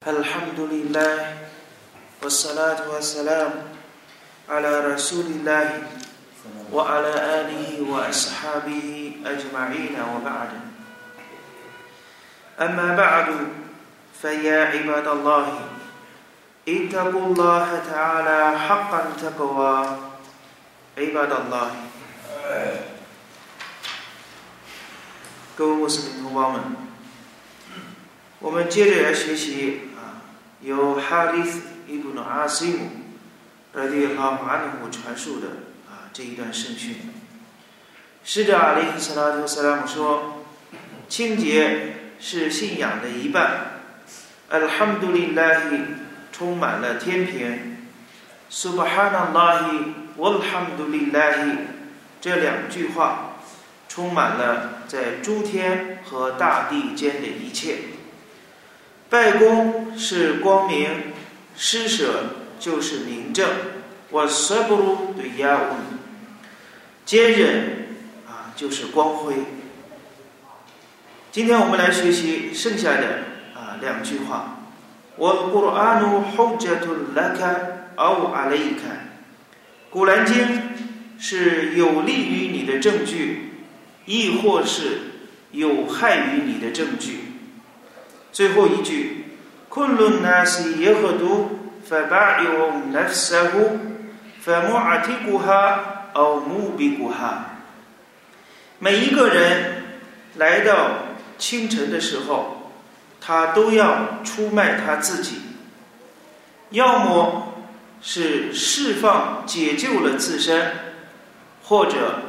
الحمد لله والصلاة والسلام على رسول الله وعلى آله وأصحابه أجمعين وبعد أما بعد فيا عباد الله اتقوا الله تعالى حقا تقوى عباد الله 各位穆斯林同胞们，我们接着来学习啊， 由哈里斯伊布努阿西姆拉迪拉马尼姆传述的啊这一段圣训。使者阿里斯拉图斯拉姆说：“清洁是信仰的一半。Alhamdulillah，充满了天平。Subhanallah walhamdulillah，这两句话。”充满了在诸天和大地间的一切。拜功是光明，施舍就是明正。我舍不如对亚乌，坚忍啊就是光辉。今天我们来学习剩下的啊两句话。我古兰努后者图拉卡奥阿雷伊卡，古兰经是有利于你的证据。亦或是有害于你的证据。最后一句：“كل الناس يغدو فبائع نفسه فمعتقها أو موبقها。”每一个人来到清晨的时候，他都要出卖他自己，要么是释放解救了自身，或者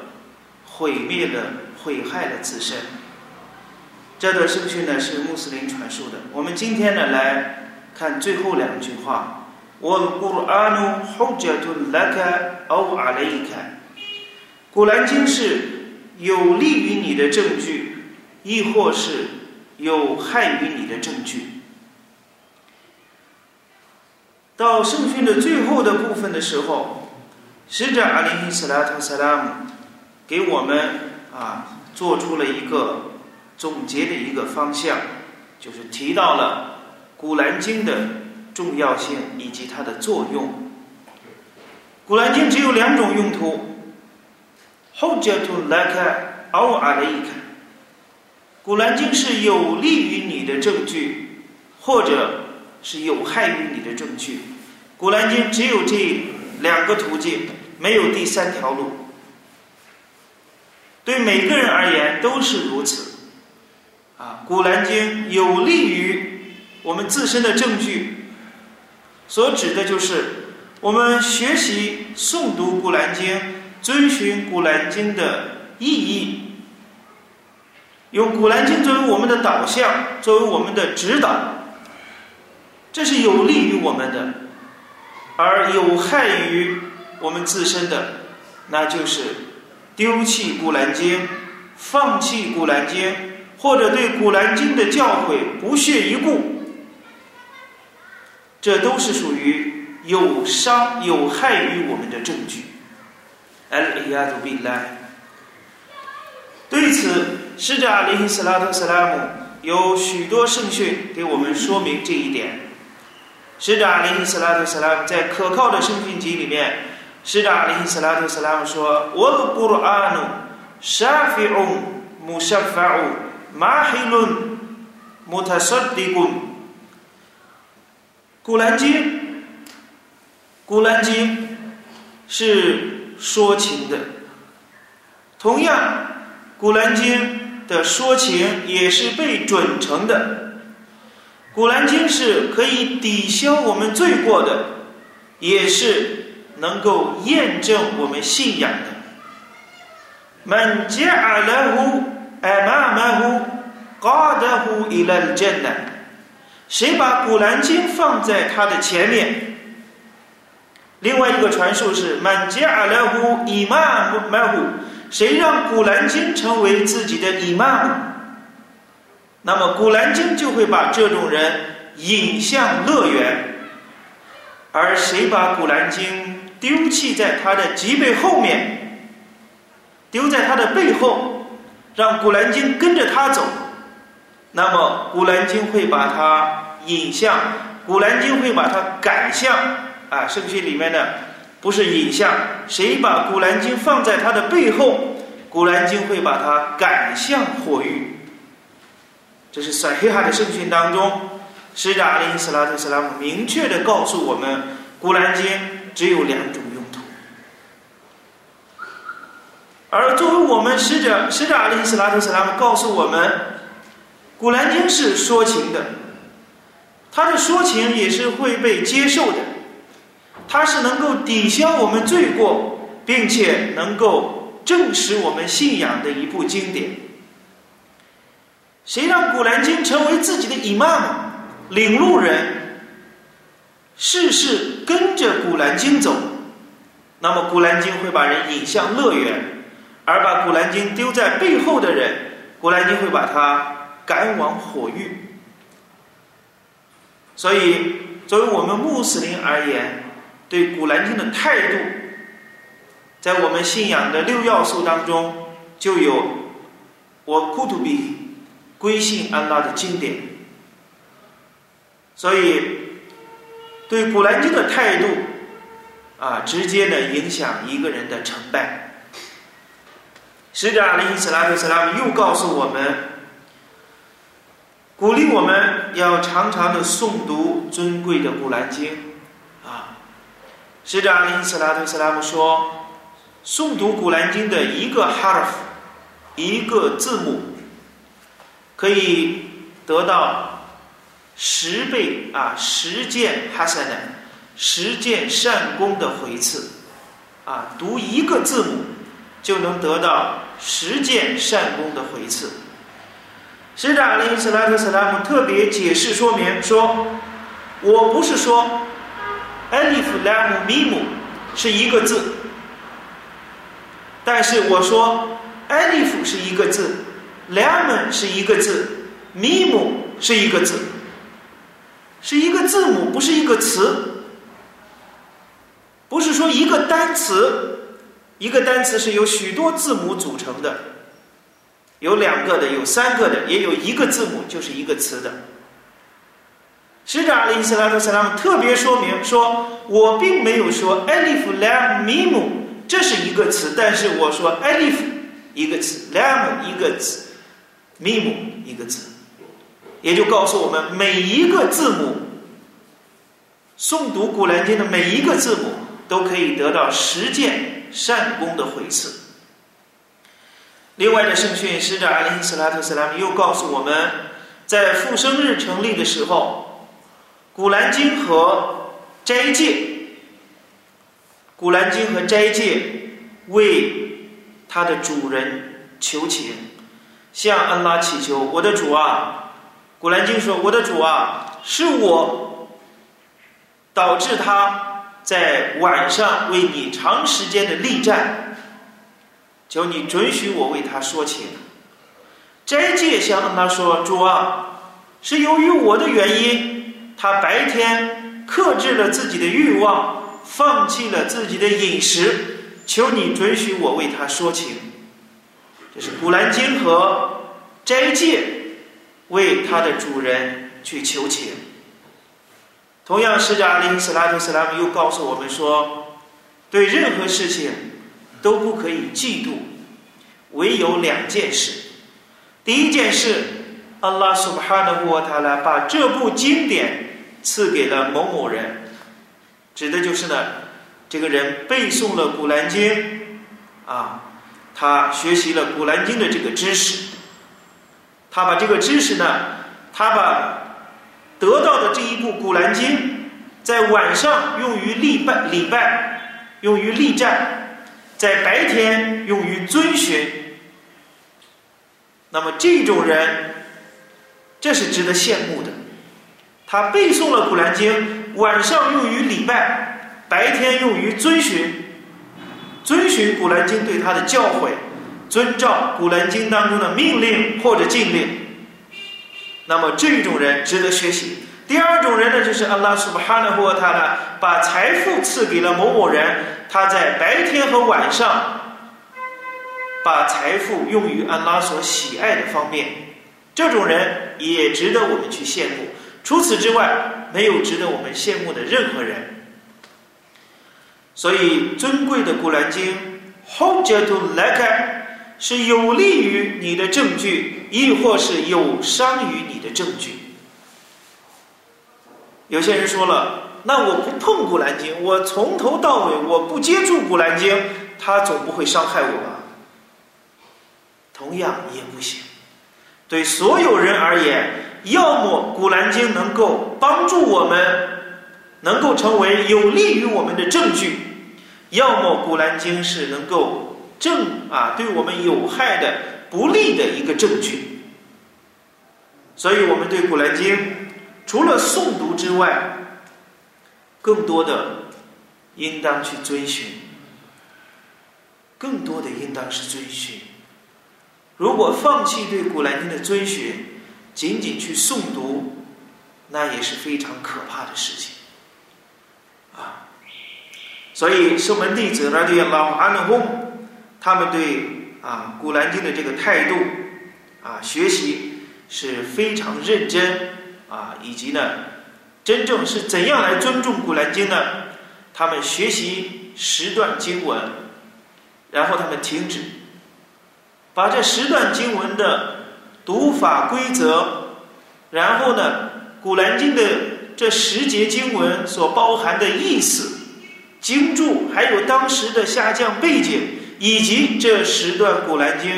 毁灭了。毁害了自身。 这段圣训呢是穆斯林传述的。我们今天呢来看最后两句话：“我古安努后者图拉卡欧阿雷伊卡。”古兰经是有利于你的证据，亦或是有害于你的证据。到圣训的最后的部分的时候，使者阿里伊斯拉特萨拉姆给我们。啊，做出了一个总结的一个方向，就是提到了《古兰经》的重要性以及它的作用。《古兰经》只有两种用途：后者图来看，奥阿的一看。《古兰经》是有利于你的证据，或者是有害于你的证据。《古兰经》只有这两个途径，没有第三条路。对每个人而言都是如此，啊，《古兰经》有利于我们自身的证据，所指的就是我们学习诵读《古兰经》，遵循《古兰经》的意义，用《古兰经》作为我们的导向，作为我们的指导，这是有利于我们的，而有害于我们自身的，那就是。丢弃《古兰经》，放弃《古兰经》，或者对《古兰经》的教诲不屑一顾，这都是属于有伤有害于我们的证据。Al-Iyadu b i l a。对此，使者阿里·斯拉特·斯拉姆有许多圣训给我们说明这一点。使者阿里·斯拉特·斯拉姆在可靠的圣训集里面。使者阿里·斯拉特·斯拉姆说：“我的古兰努，沙菲翁，穆沙法乌，马黑伦，穆塔萨迪贡。古兰经，古兰经是说情的。同样，古兰经的说情也是被准成的。古兰经是可以抵消我们罪过的，也是。”能够验证我们信仰的。من جعله أمامه قاده إلى الجنة。谁把《古兰经》放在他的前面？另外一个传述是：من جعله إمامه。谁让《古兰经》成为自己的 imam？那么《古兰经》就会把这种人引向乐园。而谁把《古兰经》丢弃在他的脊背后面，丢在他的背后， 让《古兰经》跟着他走，那么《古兰经》会把他引向，古兰经会把它赶向啊。圣训里面的不是引向，谁把古兰经放在他的背后，古兰经会把它赶向火域。这是在黑哈的圣训当中，使者阿里·斯拉特·斯拉姆明确的告诉我们，古兰经只有两种用途。而作为我们使者，使者阿里·斯拉特·斯拉姆告诉我们。古兰经是说情的，他的说情也是会被接受的，它是能够抵消我们罪过，并且能够证实我们信仰的一部经典。谁让古兰经成为自己的 imam 领路人，事事跟着古兰经走，那么古兰经会把人引向乐园，而把古兰经丢在背后的人，古兰经会把他。赶往火域，所以作为我们穆斯林而言，对古兰经的态度，在我们信仰的六要素当中，就有我库图比归信安拉的经典。所以，对古兰经的态度，啊，直接的影响一个人的成败。使者阿里·斯拉特·斯拉姆又告诉我们。鼓励我们要常常的诵读尊贵的《古兰经》，啊，使者阿里·斯拉特·斯拉姆说，诵读《古兰经》的一个哈尔夫，一个字母，可以得到十倍啊十件哈萨的十件善功的回赐，啊，读一个字母就能得到实践善功的回赐。使者阿里·斯拉特·斯拉姆特别解释说明说：“我不是说艾利夫、拉姆、米姆是一个字，但是我说艾利夫是一个字，拉姆是一个字，米姆是一个字，是一个字母，不是一个词，不是说一个单词，一个单词是由许多字母组成的。”有两个的，有三个的，也有一个字母就是一个词的。使者阿里·斯拉特·斯拉姆特别说明说：“我并没有说 ‘alif lam mim’ 这是一个词，但是我说 ‘alif’ 一个词，‘lam’ 一个词，‘mim’ 一个词，也就告诉我们每一个字母诵读《古兰经》的每一个字母都可以得到实践善功的回赐。”另外的圣训，使者阿里·斯拉特·斯拉姆又告诉我们，在复生日成立的时候，古兰经和斋戒，古兰经和斋戒为他的主人求情，向安拉祈求：“我的主啊！”古兰经说：“我的主啊，是我导致他在晚上为你长时间的力战。”求你准许我为他说情。斋戒向他说：“主啊，是由于我的原因，他白天克制了自己的欲望，放弃了自己的饮食。求你准许我为他说情。”这是《古兰经》和斋戒为他的主人去求情。同样，使者阿里·斯拉图·斯拉姆又告诉我们说：“对任何事情。”都不可以嫉妒，唯有两件事。第一件事，阿拉苏巴哈的沃塔拉把这部经典赐给了某某人，指的就是呢，这个人背诵了古兰经，啊，他学习了古兰经的这个知识，他把这个知识呢，他把得到的这一部古兰经，在晚上用于礼拜礼拜，用于力战。在白天用于遵循，那么这种人，这是值得羡慕的。他背诵了《古兰经》，晚上用于礼拜，白天用于遵循，遵循《古兰经》对他的教诲，遵照《古兰经》当中的命令或者禁令。那么这种人值得学习。第二种人呢，就是阿拉苏巴哈纳霍他呢，把财富赐给了某某人，他在白天和晚上把财富用于安拉所喜爱的方面，这种人也值得我们去羡慕。除此之外，没有值得我们羡慕的任何人。所以，尊贵的《古兰经》，Hujjatul Laka，是有利于你的证据，亦或是有伤于你的证据。有些人说了，那我不碰《古兰经》，我从头到尾我不接触《古兰经》，它总不会伤害我吧？同样也不行。对所有人而言，要么《古兰经》能够帮助我们，能够成为有利于我们的证据。要么《古兰经》是能够正啊对我们有害的、不利的一个证据，所以我们对《古兰经》除了诵读之外，更多的应当去遵循，更多的应当是遵循。如果放弃对《古兰经》的遵循，仅仅去诵读，那也是非常可怕的事情。啊所以，圣门弟子呢，对老阿耨公，他们对啊《古兰经》的这个态度啊学习是非常认真啊，以及呢，真正是怎样来尊重《古兰经》呢？他们学习十段经文，然后他们停止，把这十段经文的读法规则，然后呢，《古兰经》的这十节经文所包含的意思。经注，还有当时的下降背景，以及这十段古兰经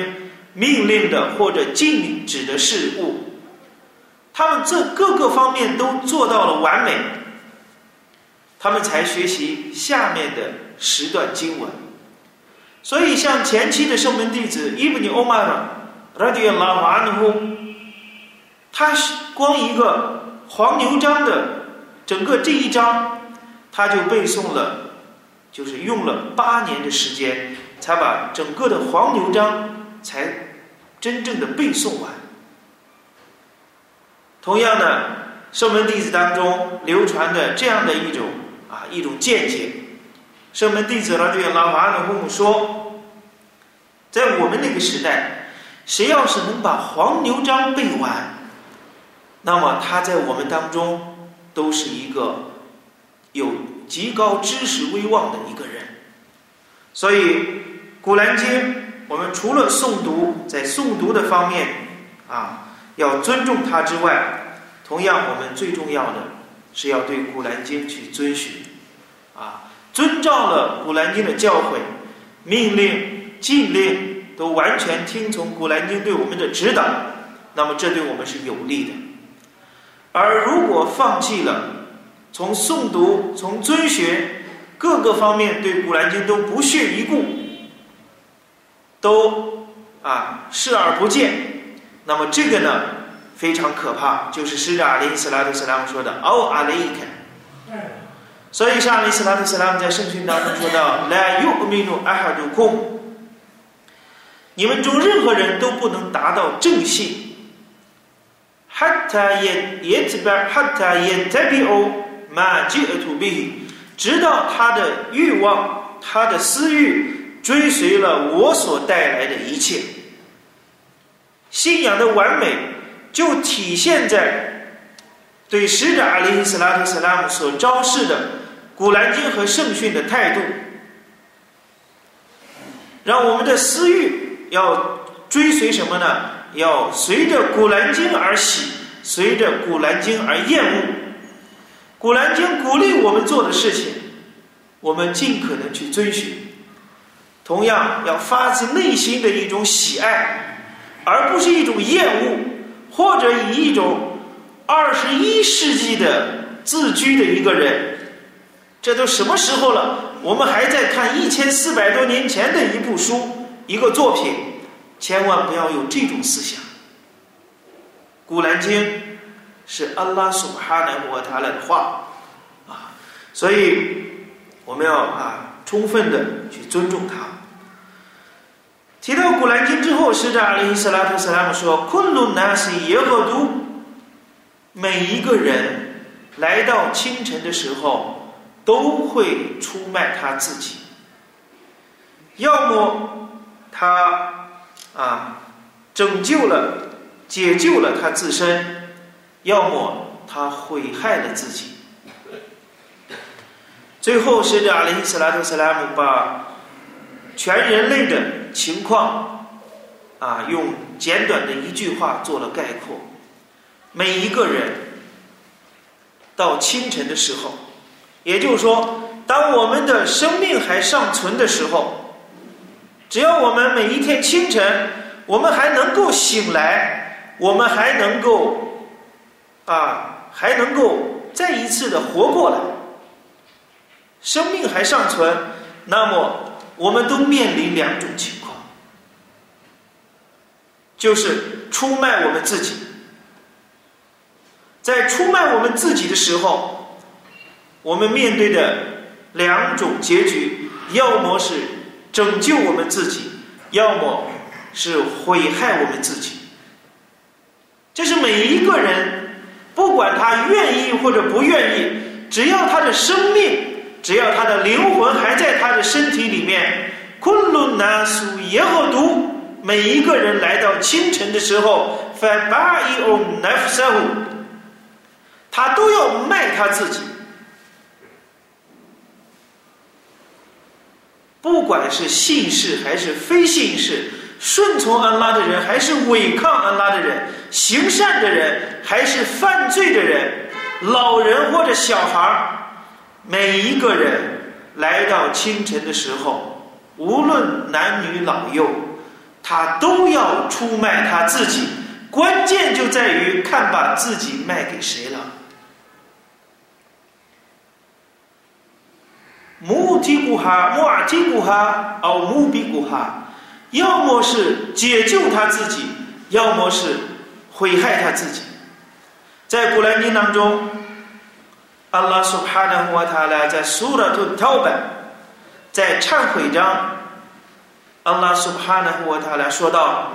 命令的或者禁止的事物，他们这各个方面都做到了完美，他们才学习下面的十段经文。所以，像前期的圣门弟子伊布尼欧玛尔拉迪拉瓦努呼，他光一个黄牛章的整个这一章，他就背诵了。就是用了八年的时间，才把整个的黄牛章才真正的背诵完。同样的，圣门弟子当中流传的这样的一种啊一种见解，圣门弟子呢对老法的父母说，在我们那个时代，谁要是能把黄牛章背完，那么他在我们当中都是一个有。极高知识威望的一个人，所以《古兰经》我们除了诵读，在诵读的方面啊要尊重它之外，同样我们最重要的是要对《古兰经》去遵循，啊，遵照了《古兰经》的教诲、命令、禁令，都完全听从《古兰经》对我们的指导，那么这对我们是有利的。而如果放弃了，从诵读、从遵循各个方面，对《古兰经》都不屑一顾，都啊视而不见。那么这个呢非常可怕，就是使者阿里·斯拉特·斯拉姆说的“奥阿雷克”。所以，像阿里·斯拉特·斯拉姆在圣训当中说到：“La yu'minu ahadukum，你们中任何人都不能达到正信。”Hatta yet yetba hatta yetabi'u。马吉尔土比，直到他的欲望、他的私欲追随了我所带来的一切。信仰的完美就体现在对使者阿里·斯拉特·斯拉姆所昭示的《古兰经》和圣训的态度，让我们的私欲要追随什么呢？要随着《古兰经》而喜，随着《古兰经》而厌恶。古兰经鼓励我们做的事情，我们尽可能去遵循。同样，要发自内心的一种喜爱，而不是一种厌恶，或者以一种二十一世纪的自居的一个人。这都什么时候了？我们还在看一千四百多年前的一部书、一个作品，千万不要有这种思想。古兰经。是安拉苏哈南和他的话啊，所以我们要啊充分的去尊重他。提到古兰经之后，使者阿里·斯拉特·斯拉姆说：“昆仑纳西耶和都，每一个人来到清晨的时候，都会出卖他自己。要么他啊拯救了、解救了他自身。”要么他毁害了自己。最后，使者阿里·斯拉特·斯拉姆把全人类的情况啊，用简短的一句话做了概括：每一个人到清晨的时候，也就是说，当我们的生命还尚存的时候，只要我们每一天清晨，我们还能够醒来，我们还能够啊，还能够再一次的活过来。生命还尚存，那么我们都面临两种情况，就是出卖我们自己。在出卖我们自己的时候，我们面对的两种结局，要么是拯救我们自己，要么是毁害我们自己。这是每一个人，不管他愿意或者不愿意，只要他的生命。只要他的灵魂还在他的身体里面，昆仑南苏耶和独，每一个人来到清晨的时候，发巴伊欧奈夫萨乌，他都要卖他自己。不管是信士还是非信士，顺从安拉的人还是违抗安拉的人，行善的人还是犯罪的人，老人或者小孩儿。每一个人来到清晨的时候，无论男女老幼，他都要出卖他自己。关键就在于看把自己卖给谁了。目提古哈，穆尔提古哈，哦，目比古哈，要么是解救他自己，要么是毁害他自己。在古兰经当中。阿拉苏哈纳胡塔拉在苏拉图陶本，在忏悔章，阿拉苏哈纳胡塔拉说道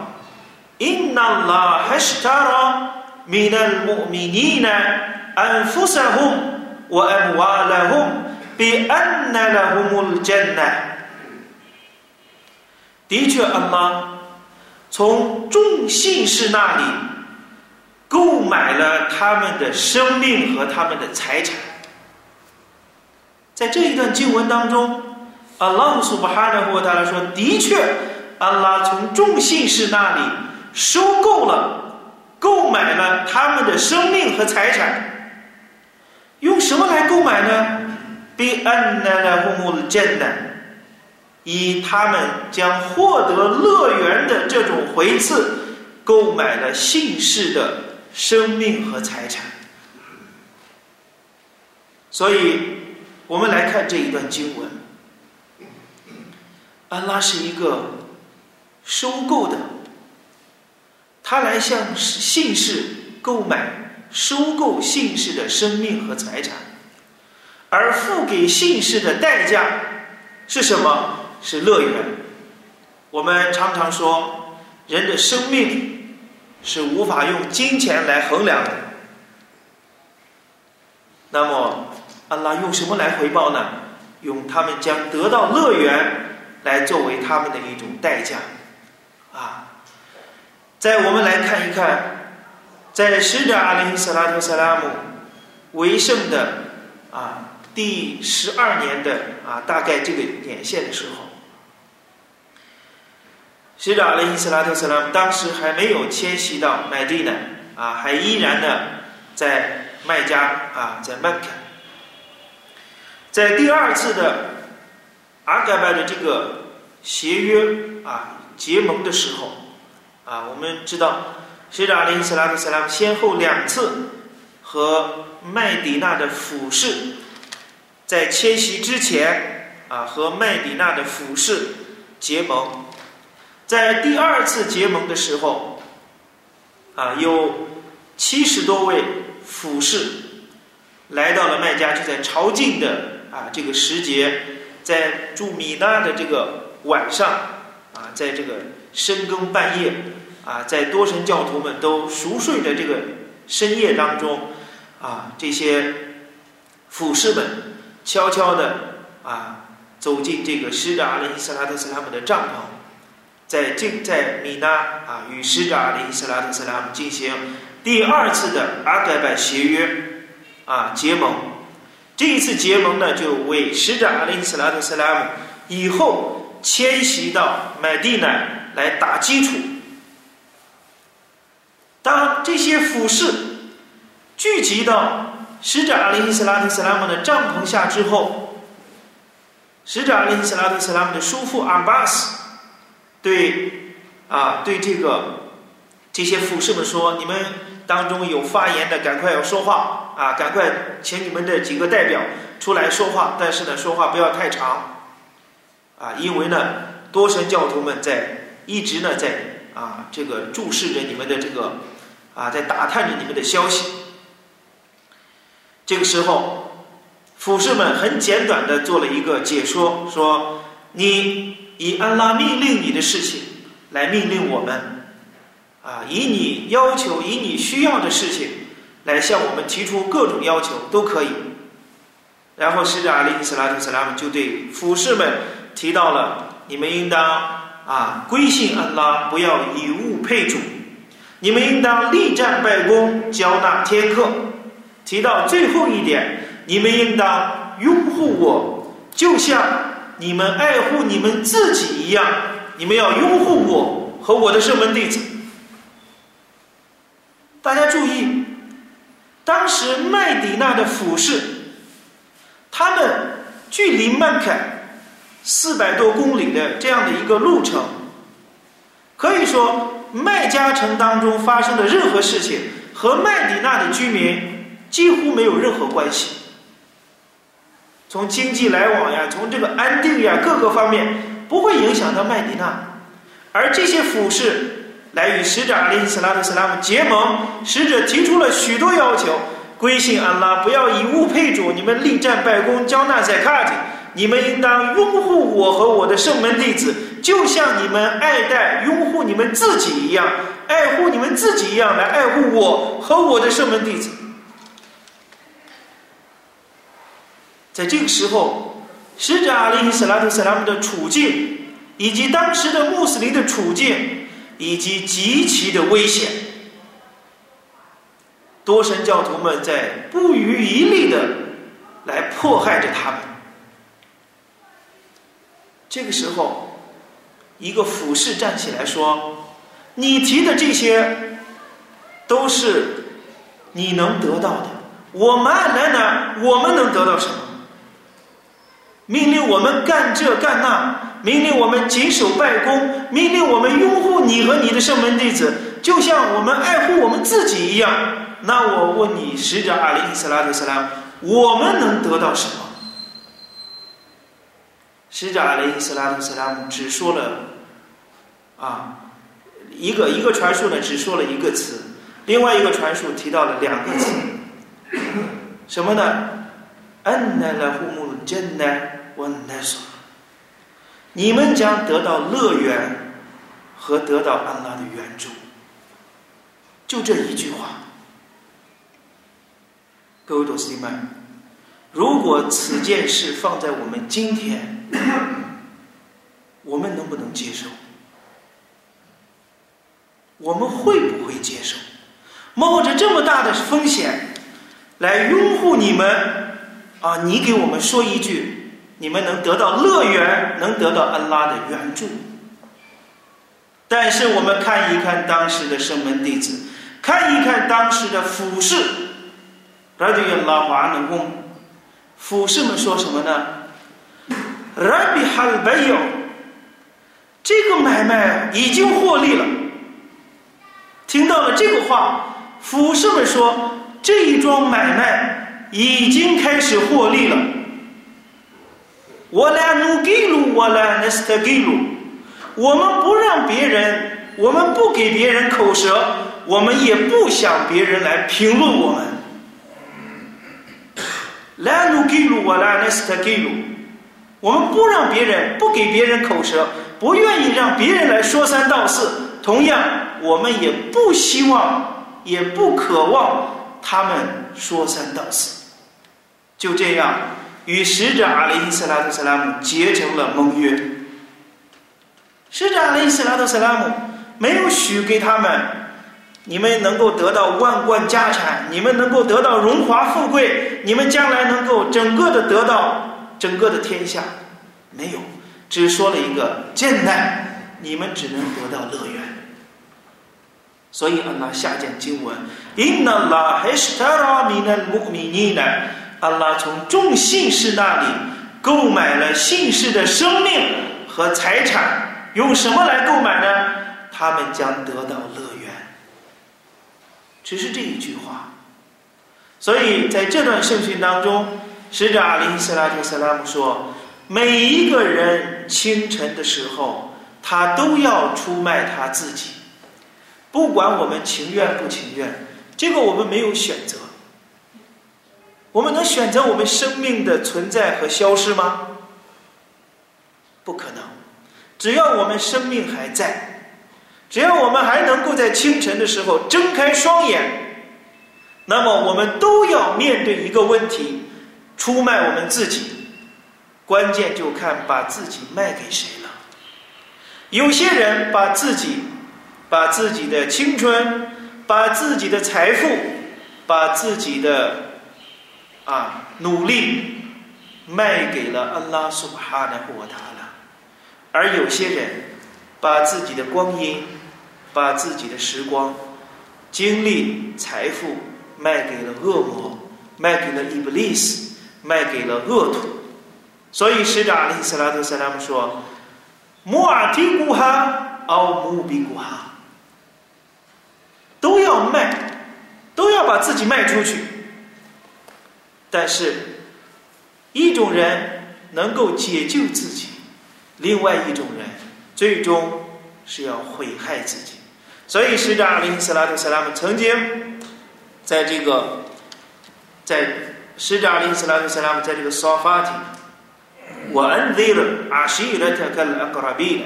：“Inna Allah ash-tara min al-mu'minina anfusahum wa amwalahum bi anna lahumul jannah。”的确，阿拉从众信士那里购买了他们的生命和他们的财产。在这一段经文当中，阿拉苏巴哈的或他来说，的确，阿拉从众信士那里收购了、购买了他们的生命和财产。用什么来购买呢？比安奈拉胡姆的艰难，以他们将获得乐园的这种回赐，购买了信士的生命和财产。所以。我们来看这一段经文，安拉是一个收购的，他来向信士购买、收购信士的生命和财产，而付给信士的代价是什么？是乐园。我们常常说，人的生命是无法用金钱来衡量的。那么。安拉用什么来回报呢？用他们将得到乐园来作为他们的一种代价，啊！在我们来看一看，在使者阿里·萨拉特·萨拉姆为圣的啊第十二年的啊大概这个年限的时候，使者阿里·萨拉特·斯拉姆当时还没有迁徙到麦地呢，啊，还依然的在麦加啊，在麦克。在第二次的阿盖拜的这个协约啊结盟的时候，啊，我们知道，使者阿里·斯拉特·斯拉姆先后两次和麦迪纳的俯视，在迁徙之前啊和麦迪娜的俯视结盟，在第二次结盟的时候，啊，有七十多位俯视来到了麦加，就在朝觐的。啊，这个时节，在住米纳的这个晚上，啊，在这个深更半夜，啊，在多神教徒们都熟睡的这个深夜当中，啊，这些俯视们悄悄的啊走进这个使者阿里·斯拉特·斯拉姆的帐篷，在进在米纳啊与使者阿里·斯拉特·斯拉姆进行第二次的阿盖拜协约啊结盟。这一次结盟呢，就为使者阿里斯拉特斯拉姆以后迁徙到麦地呢来打基础。当这些俯视聚集到使者阿里斯拉特斯拉姆的帐篷下之后，使者阿里斯拉特斯拉姆的叔父阿巴斯对啊对这个这些俯视们说：“你们当中有发言的，赶快要说话。”啊，赶快请你们的几个代表出来说话，但是呢，说话不要太长，啊，因为呢，多神教徒们在一直呢在啊这个注视着你们的这个啊，在打探着你们的消息。这个时候，俯视们很简短的做了一个解说，说你以安拉命令你的事情来命令我们，啊，以你要求、以你需要的事情。来向我们提出各种要求都可以，然后使者阿里·斯拉特·斯拉姆就对俯视们提到了：你们应当啊归信安拉，不要以物配主；你们应当力战拜功，交纳天课。提到最后一点，你们应当拥护我，就像你们爱护你们自己一样。你们要拥护我和我的圣门弟子。大家注意。当时麦迪娜的俯视，他们距离曼凯四百多公里的这样的一个路程，可以说麦加城当中发生的任何事情和麦迪娜的居民几乎没有任何关系。从经济来往呀，从这个安定呀各个方面不会影响到麦迪娜，而这些服饰。来与使者阿里斯拉特斯拉姆结盟，使者提出了许多要求：归信安拉，不要以物配主；你们力战拜功，交纳在卡蒂；你们应当拥护我和我的圣门弟子，就像你们爱戴、拥护你们自己一样，爱护你们自己一样来爱护我和我的圣门弟子。在这个时候，使者阿里斯拉特斯拉姆的处境，以及当时的穆斯林的处境。以及极其的危险，多神教徒们在不遗余力的来迫害着他们。这个时候，一个俯视站起来说：“你提的这些都是你能得到的。我们爱来哪，我们能得到什么？命令我们干这干那。”命令我们谨守拜功，命令我们拥护你和你的圣门弟子，就像我们爱护我们自己一样。那我问你，使者阿里·斯拉特·斯拉姆，我们能得到什么？使者阿里·斯拉特·斯拉姆只说了啊，一个一个传述呢，只说了一个词，另外一个传述提到了两个词，什么呢？安奈拉胡木真奈温奈索。你们将得到乐园和得到安拉的援助，就这一句话。各位多斯蒂曼，如果此件事放在我们今天，我们能不能接受？我们会不会接受？冒着这么大的风险来拥护你们啊？你给我们说一句。你们能得到乐园，能得到安拉的援助。但是我们看一看当时的圣门弟子，看一看当时的俯视，拉迪亚拉华能公，俯视们说什么呢？拉比哈尔贝尤，这个买卖已经获利了。听到了这个话，俯视们说这一桩买卖已经开始获利了。我来努给路，我来那斯特给路。我们不让别人，我们不给别人口舌，我们也不想别人来评论我们。来努给路，我来那斯特给路。我们不让别人，不给别人口舌，不愿意让别人来说三道四。同样，我们也不希望，也不渴望他们说三道四。就这样。与使者阿里斯拉特·斯拉姆结成了盟约。使者阿里斯拉特·斯拉姆没有许给他们你们能够得到万贯家产，你们能够得到荣华富贵，你们将来能够整个的得到整个的天下，没有，只说了一个艰难，你们只能得到乐园。所以，安拉下见经文：“Inna Allah h a s t a r a min al-mu'minina。”安拉从众信士那里购买了信士的生命和财产，用什么来购买呢？他们将得到乐园。只是这一句话。所以在这段圣训当中，使者阿里·斯拉特·萨拉姆说：“每一个人清晨的时候，他都要出卖他自己。”不管我们情愿不情愿，这个我们没有选择。我们能选择我们生命的存在和消失吗？不可能。只要我们生命还在，只要我们还能够在清晨的时候睁开双眼，那么我们都要面对一个问题：出卖我们自己。关键就看把自己卖给谁了。有些人把自己。把自己的青春，把自己的财富，把自己的啊努力卖给了安拉苏哈的胡塔拉，而有些人把自己的光阴、把自己的时光、精力、财富卖给了恶魔，卖给了伊布利斯，卖给了恶徒。所以使者阿里斯拉特萨拉姆说：“穆尔提古哈，奥穆比古哈。”都要卖，都要把自己卖出去。但是，一种人能够解救自己，另外一种人最终是要毁害自己。所以，使者阿里·斯拉特·斯拉姆曾经在这个，在使者阿里·斯拉特·斯拉姆在这个沙发体，我恩德了阿西勒特克阿格拉比，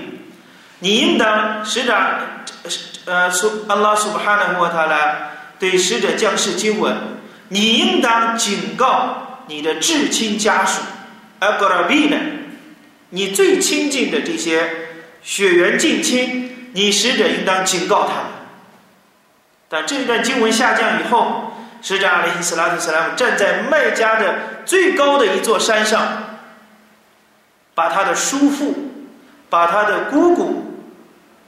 你应当使者。呃，苏安拉苏巴哈纳穆塔拉对使者将士经文：你应当警告你的至亲家属，阿格拉比呢？你最亲近的这些血缘近亲，你使者应当警告他们。但这一段经文下降以后，使者阿里·斯拉特·斯拉姆站在麦加的最高的一座山上，把他的叔父，把他的姑姑。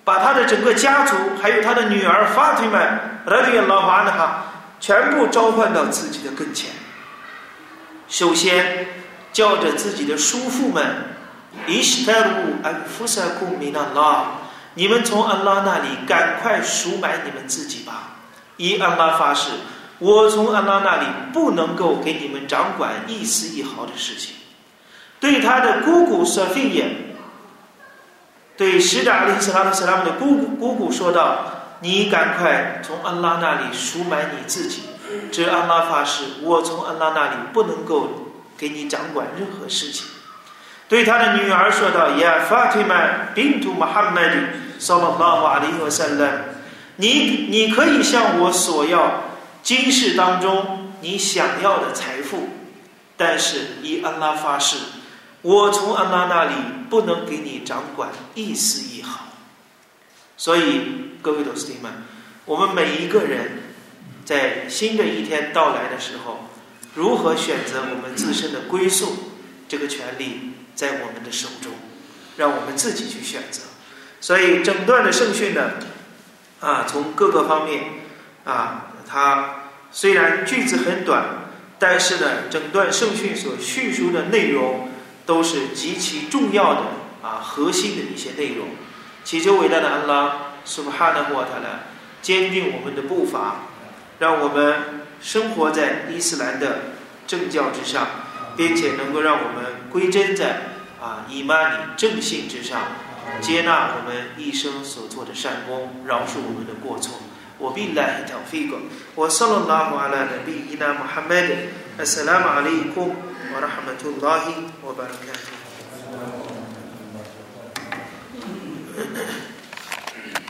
把他的整个家族，还有他的女儿法蒂玛，拉迪亚拉哈的哈，全部召唤到自己的跟前。首先，叫着自己的叔父们，伊斯泰鲁安福萨库米纳拉，你们从安拉那里赶快赎买你们自己吧。以安拉发誓，我从安拉那里不能够给你们掌管一丝一毫的事情。对他的姑姑索菲耶。对使者阿里斯拉特·斯拉姆的姑姑姑姑说道：“你赶快从安拉那里赎买你自己。这安拉发誓，我从安拉那里不能够给你掌管任何事情。”对他的女儿说道：“呀，法蒂玛，宾图穆罕默德，萨拉拉瓦里和塞勒，你你可以向我索要今世当中你想要的财富，但是以安拉发誓。”我从安拉那里不能给你掌管一丝一毫，所以各位董事弟们，我们每一个人在新的一天到来的时候，如何选择我们自身的归宿，这个权利在我们的手中，让我们自己去选择。所以整段的圣训呢，啊，从各个方面啊，它虽然句子很短，但是呢，整段圣训所叙述的内容。都是极其重要的啊，核心的一些内容。祈求伟大的安拉，superharder what 来坚定我们的步伐让我们生活在伊斯兰的政教之上并且能够让我们归真在啊以 money 正信之上接纳我们一生所做的善功饶恕我们的过错。我并在一条飞狗我 solo 拉姆阿兰的 bina muhammadi salam ali